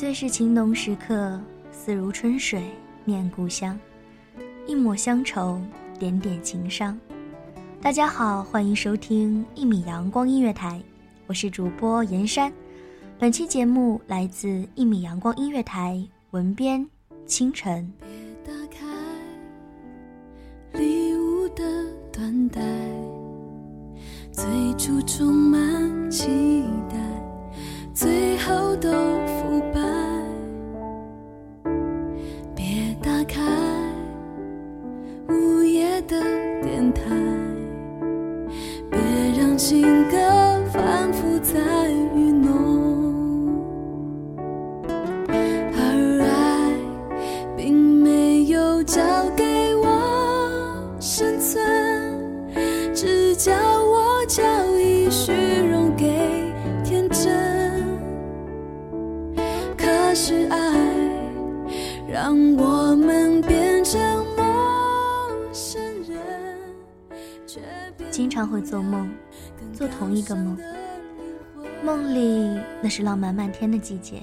最是情浓时刻，似如春水念故乡，一抹乡愁，点点情伤。大家好，欢迎收听一米阳光音乐台，我是主播严山。本期节目来自一米阳光音乐台，文编清晨。别打开礼物的缎带，最初充经常会做梦，做同一个梦。梦里那是浪漫漫天的季节，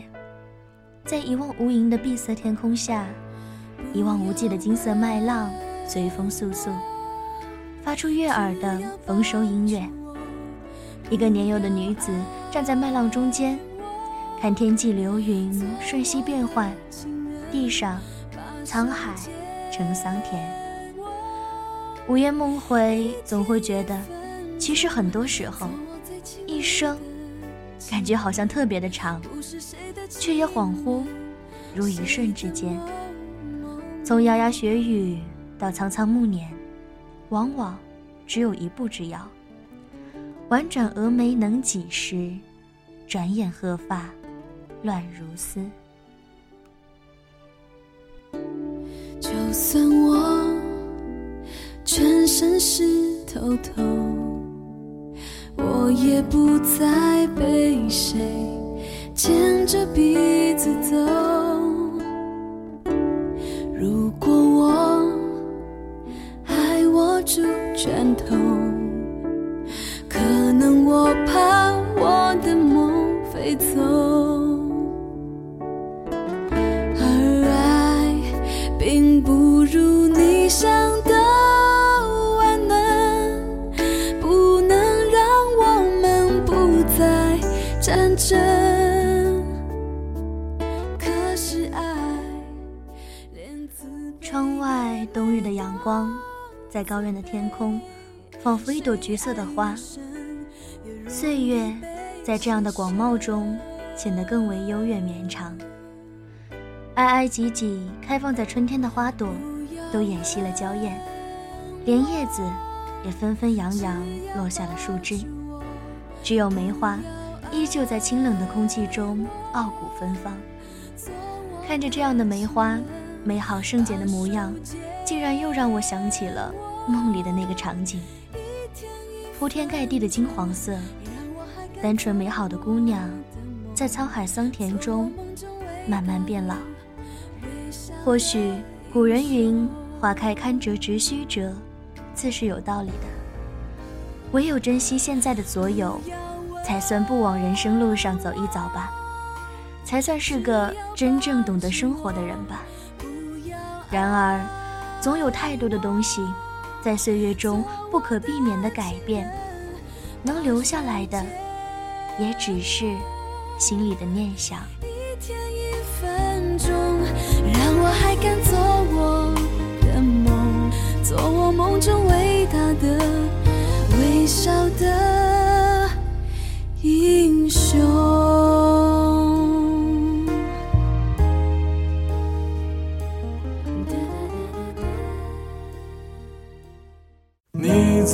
在一望无垠的碧色天空下，一望无际的金色麦浪随风簌簌，发出悦耳的丰收音乐。一个年幼的女子站在麦浪中间，看天际流云瞬息变幻，地上沧海成桑田。午夜梦回，总会觉得，其实很多时候，一生感觉好像特别的长，却也恍惚，如一瞬之间。从牙牙学语到苍苍暮年，往往只有一步之遥。婉转蛾眉能几时？转眼鹤发乱如丝。就算我全身湿透透，我也不再被谁牵着鼻子在高原的天空，仿佛一朵橘色的花。岁月在这样的广袤中，显得更为悠远绵长。挨挨挤挤开放在春天的花朵，都掩熄了娇艳，连叶子也纷纷扬扬落下了树枝。只有梅花，依旧在清冷的空气中傲骨芬芳。看着这样的梅花，美好圣洁的模样，竟然又让我想起了梦里的那个场景。铺天盖地的金黄色，单纯美好的姑娘，在沧海桑田中慢慢变老。或许古人云：“花开堪折直须折”，自是有道理的。唯有珍惜现在的所有，才算不往人生路上走一遭吧，才算是个真正懂得生活的人吧。然而，总有太多的东西。在岁月中不可避免的改变，能留下来的，也只是心里的念想。一天一分钟，让我还敢做我的梦，做我梦中伟大的、微笑的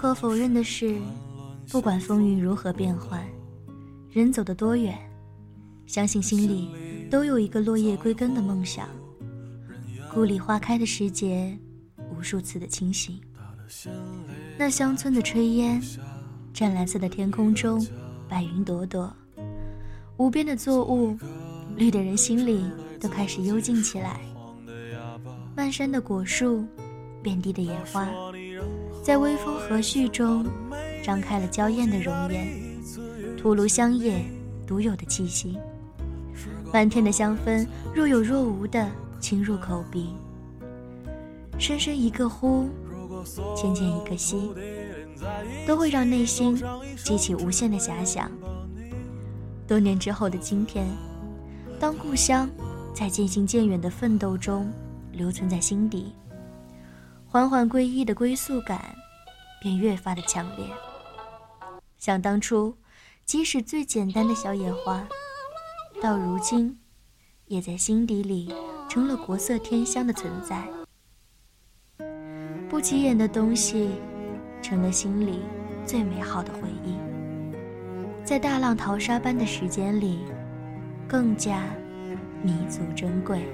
可否认的是，不管风云如何变幻，人走得多远，相信心里都有一个落叶归根的梦想。故里花开的时节，无数次的清醒。那乡村的炊烟，湛蓝色的天空中，白云朵朵，无边的作物，绿的人心里都开始幽静起来。漫山的果树，遍地的野花。在微风和煦中，张开了娇艳的容颜，吐露香叶独有的气息。漫天的香氛若有若无地侵入口鼻，深深一个呼，浅浅一个吸，都会让内心激起无限的遐想。多年之后的今天，当故乡在渐行渐远的奋斗中留存在心底。缓缓归依的归宿感，便越发的强烈。想当初，即使最简单的小野花，到如今，也在心底里成了国色天香的存在。不起眼的东西，成了心里最美好的回忆。在大浪淘沙般的时间里，更加弥足珍贵。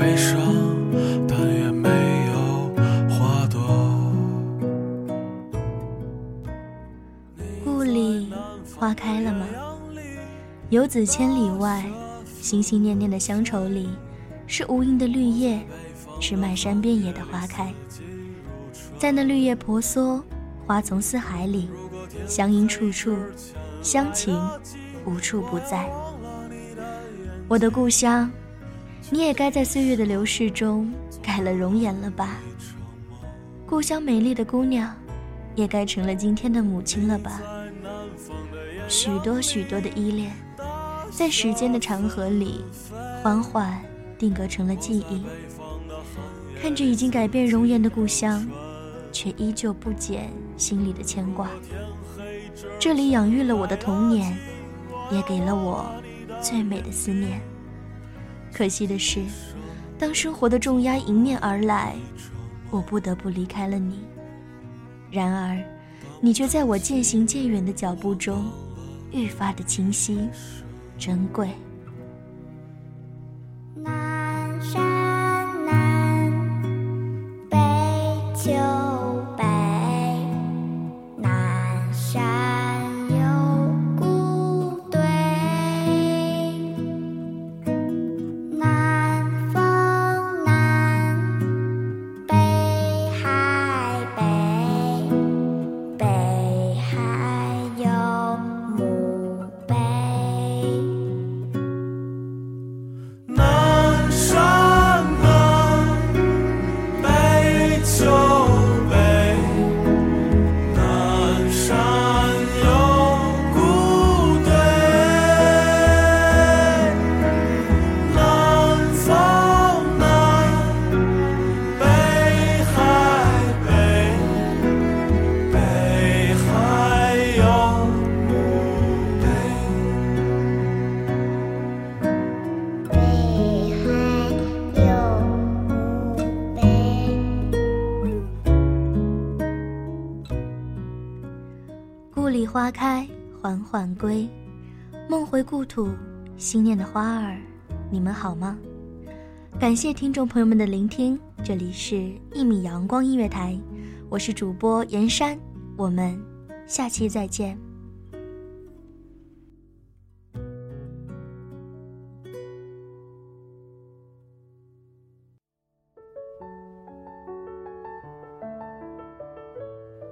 悲伤，但也没有花朵。故里花开了吗？游子千里外，心心念念的乡愁里，是无垠的绿叶，是漫山遍野的花开。在那绿叶婆娑、花丛四海里，乡音处处，乡情无处不在。我的故乡，你也该在岁月的流逝中改了容颜了吧？故乡美丽的姑娘，也该成了今天的母亲了吧？许多许多的依恋，在时间的长河里，缓缓定格成了记忆。看着已经改变容颜的故乡，却依旧不减心里的牵挂。这里养育了我的童年，也给了我最美的思念。可惜的是，当生活的重压迎面而来，我不得不离开了你。然而，你却在我渐行渐远的脚步中。愈发的清晰，珍贵。花开，缓缓归，梦回故土，心念的花儿，你们好吗？感谢听众朋友们的聆听，这里是一米阳光音乐台，我是主播严山，我们下期再见。